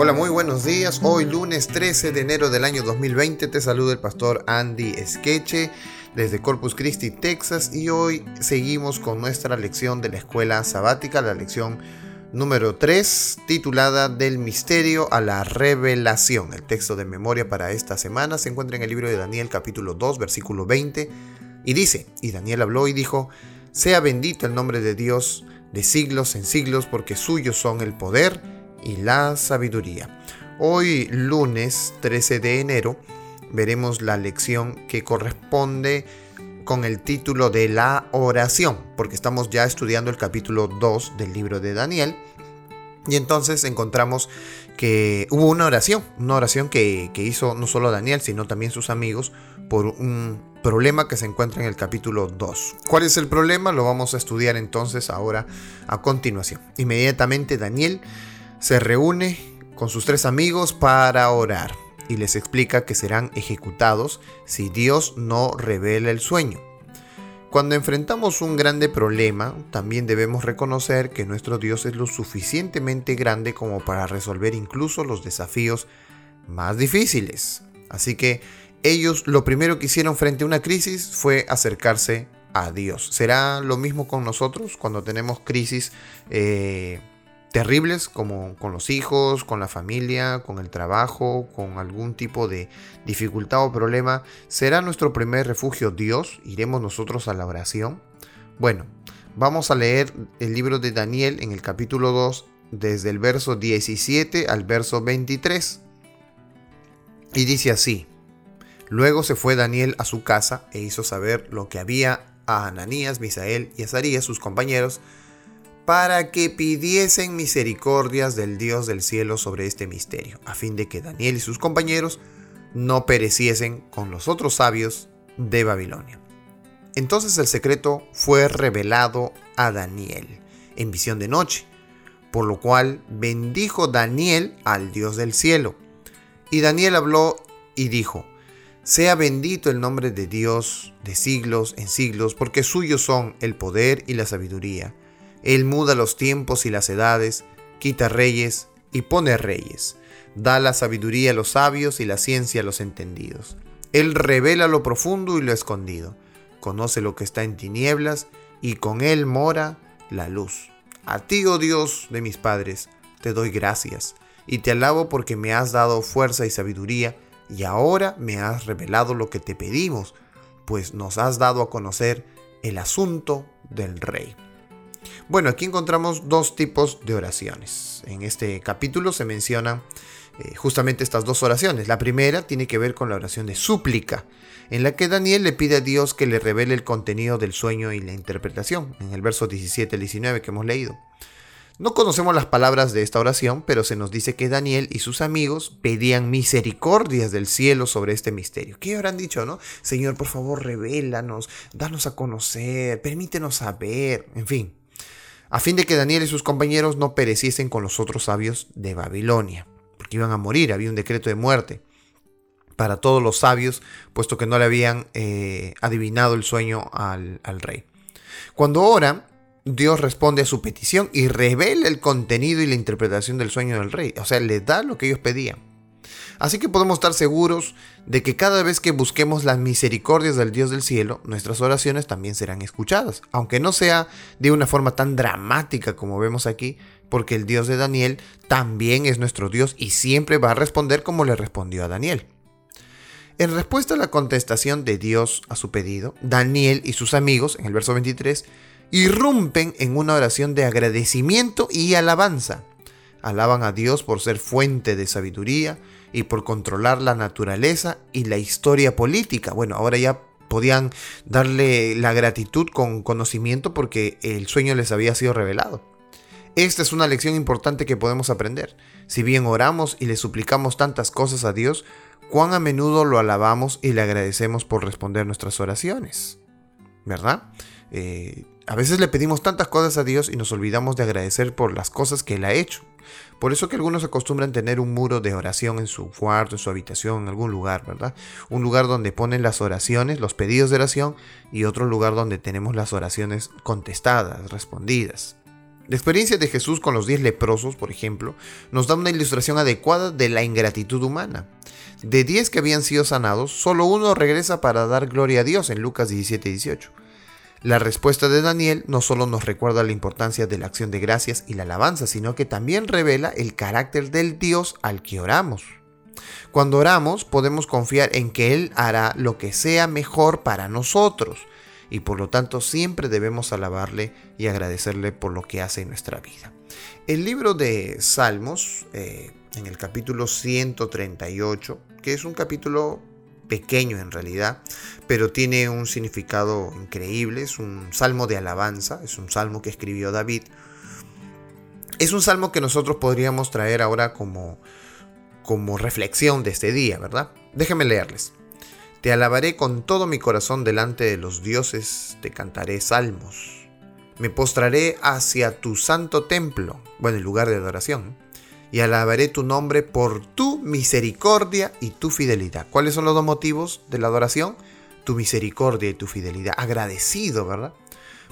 Hola, muy buenos días. Hoy lunes 13 de enero del año 2020 te saluda el pastor Andy Skeche desde Corpus Christi, Texas y hoy seguimos con nuestra lección de la escuela sabática, la lección número 3 titulada Del misterio a la revelación. El texto de memoria para esta semana se encuentra en el libro de Daniel capítulo 2 versículo 20 y dice, y Daniel habló y dijo, sea bendito el nombre de Dios de siglos en siglos porque suyos son el poder y la sabiduría. Hoy lunes 13 de enero veremos la lección que corresponde con el título de la oración, porque estamos ya estudiando el capítulo 2 del libro de Daniel. Y entonces encontramos que hubo una oración, una oración que, que, hizo no solo Daniel, sino también sus amigos por un problema que se encuentra en el capítulo 2. ¿Cuál es el problema? Lo vamos a estudiar entonces ahora a continuación. Inmediatamente Daniel se reúne con sus tres amigos para orar y les explica que serán ejecutados si Dios no revela el sueño. Cuando enfrentamos un grande problema, también debemos reconocer que nuestro Dios es lo suficientemente grande como para resolver incluso los desafíos más difíciles. Así que ellos lo primero que hicieron frente a una crisis fue acercarse a Dios. ¿Será lo mismo con nosotros cuando tenemos crisis? Eh, terribles como con los hijos, con la familia, con el trabajo, con algún tipo de dificultad o problema, ¿será nuestro primer refugio Dios? ¿Iremos nosotros a la oración? Bueno, vamos a leer el libro de Daniel en el capítulo 2 desde el verso 17 al verso 23. Y dice así, luego se fue Daniel a su casa e hizo saber lo que había a Ananías, Misael y Azarías, sus compañeros, para que pidiesen misericordias del Dios del cielo sobre este misterio, a fin de que Daniel y sus compañeros no pereciesen con los otros sabios de Babilonia. Entonces el secreto fue revelado a Daniel en visión de noche, por lo cual bendijo Daniel al Dios del cielo. Y Daniel habló y dijo, sea bendito el nombre de Dios de siglos en siglos, porque suyos son el poder y la sabiduría él muda los tiempos y las edades, quita reyes y pone reyes. Da la sabiduría a los sabios y la ciencia a los entendidos. Él revela lo profundo y lo escondido. Conoce lo que está en tinieblas y con él mora la luz. A ti, oh Dios de mis padres, te doy gracias y te alabo porque me has dado fuerza y sabiduría y ahora me has revelado lo que te pedimos, pues nos has dado a conocer el asunto del rey. Bueno, aquí encontramos dos tipos de oraciones. En este capítulo se mencionan eh, justamente estas dos oraciones. La primera tiene que ver con la oración de súplica, en la que Daniel le pide a Dios que le revele el contenido del sueño y la interpretación, en el verso 17 al 19 que hemos leído. No conocemos las palabras de esta oración, pero se nos dice que Daniel y sus amigos pedían misericordias del cielo sobre este misterio. ¿Qué habrán dicho, no? Señor, por favor, revélanos, danos a conocer, permítenos saber, en fin a fin de que Daniel y sus compañeros no pereciesen con los otros sabios de Babilonia, porque iban a morir, había un decreto de muerte para todos los sabios, puesto que no le habían eh, adivinado el sueño al, rey. Cuando oran, Dios responde a su petición y revela el contenido y la interpretación del sueño del rey, o sea, le da lo que ellos pedían. Así que podemos estar seguros de que cada vez que busquemos las misericordias del Dios del cielo, nuestras oraciones también serán escuchadas, aunque no sea de una forma tan dramática como vemos aquí, porque el Dios de Daniel también es nuestro Dios y siempre va a responder como le respondió a Daniel. En respuesta a la contestación de Dios a su pedido, Daniel y sus amigos, en el verso 23, irrumpen en una oración de agradecimiento y alabanza. Alaban a Dios por ser fuente de sabiduría, y por controlar la naturaleza y la historia política. Bueno, ahora ya podían darle la gratitud con conocimiento porque el sueño les había sido revelado. Esta es una lección importante que podemos aprender. Si bien oramos y le suplicamos tantas cosas a Dios, cuán a menudo lo alabamos y le agradecemos por responder nuestras oraciones. ¿Verdad? Eh, a veces le pedimos tantas cosas a Dios y nos olvidamos de agradecer por las cosas que Él ha hecho. Por eso que algunos acostumbran tener un muro de oración en su cuarto, en su habitación, en algún lugar, ¿verdad? Un lugar donde ponen las oraciones, los pedidos de oración y otro lugar donde tenemos las oraciones contestadas, respondidas. La experiencia de Jesús con los diez leprosos, por ejemplo, nos da una ilustración adecuada de la ingratitud humana. De diez que habían sido sanados, solo uno regresa para dar gloria a Dios en Lucas 17 18. La respuesta de Daniel no solo nos recuerda la importancia de la acción de gracias y la alabanza, sino que también revela el carácter del Dios al que oramos. Cuando oramos podemos confiar en que Él hará lo que sea mejor para nosotros y por lo tanto siempre debemos alabarle y agradecerle por lo que hace en nuestra vida. El libro de Salmos, eh, en el capítulo 138, que es un capítulo pequeño en realidad, pero tiene un significado increíble, es un salmo de alabanza, es un salmo que escribió David. Es un salmo que nosotros podríamos traer ahora como, como reflexión de este día, ¿verdad? Déjenme leerles. Te alabaré con todo mi corazón delante de los dioses, te cantaré salmos. Me postraré hacia tu santo templo, bueno, el lugar de adoración, y alabaré tu nombre por tu misericordia y tu fidelidad. ¿Cuáles son los dos motivos de la adoración? Tu misericordia y tu fidelidad. Agradecido, ¿verdad?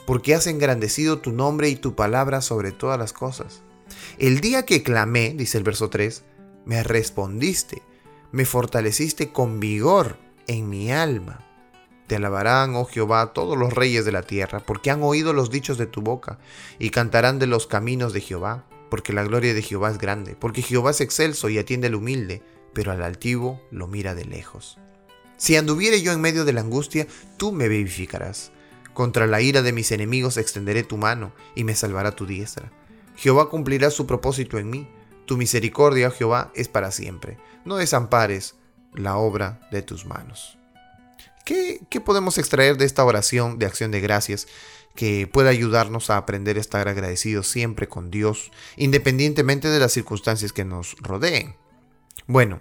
Porque has engrandecido tu nombre y tu palabra sobre todas las cosas. El día que clamé, dice el verso 3, me respondiste, me fortaleciste con vigor en mi alma. Te alabarán, oh Jehová, todos los reyes de la tierra, porque han oído los dichos de tu boca, y cantarán de los caminos de Jehová, porque la gloria de Jehová es grande, porque Jehová es excelso y atiende al humilde, pero al altivo lo mira de lejos. Si anduviere yo en medio de la angustia, tú me vivificarás. Contra la ira de mis enemigos extenderé tu mano, y me salvará tu diestra. Jehová cumplirá su propósito en mí. Tu misericordia, oh Jehová, es para siempre. No desampares la obra de tus manos. ¿Qué, podemos extraer de esta oración de acción de gracias que pueda ayudarnos a aprender a estar agradecidos siempre con Dios, independientemente de las circunstancias que nos rodeen? Bueno,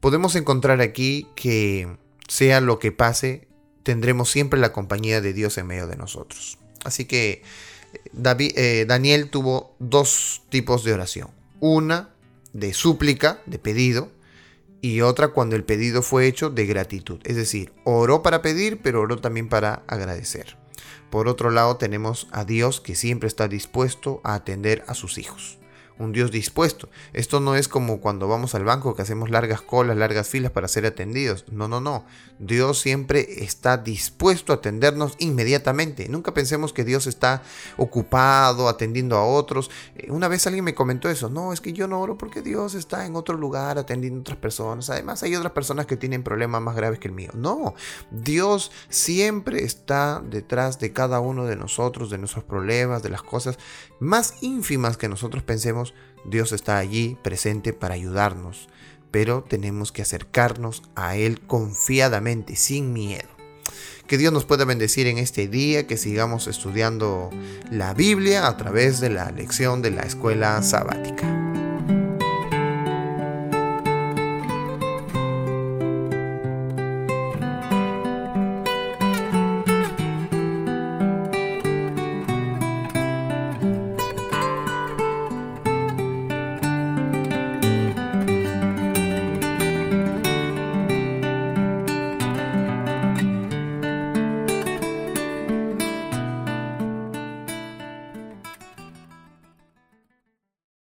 podemos encontrar aquí que sea lo que pase, tendremos siempre la compañía de Dios en medio de nosotros. Así que David, eh, Daniel tuvo dos tipos de oración. Una de súplica, de pedido, y otra cuando el pedido fue hecho de gratitud. Es decir, oró para pedir, pero oró también para agradecer. Por otro lado, tenemos a Dios que siempre está dispuesto a atender a sus hijos un Dios dispuesto. Esto no es como cuando vamos al banco que hacemos largas colas, largas filas para ser atendidos. No, no, no. Dios siempre está dispuesto a atendernos inmediatamente. Nunca pensemos que Dios está ocupado atendiendo a otros. Eh, una vez alguien me comentó eso. No, es que yo no oro porque Dios está en otro lugar atendiendo a otras personas. Además hay otras personas que tienen problemas más graves que el mío. No, Dios siempre está detrás de cada uno de nosotros, de nuestros problemas, de las cosas más ínfimas que nosotros pensemos Dios está allí presente para ayudarnos, pero tenemos que acercarnos a Él confiadamente, sin miedo. Que Dios nos pueda bendecir en este día, que sigamos estudiando la Biblia a través de la lección de la escuela sabática.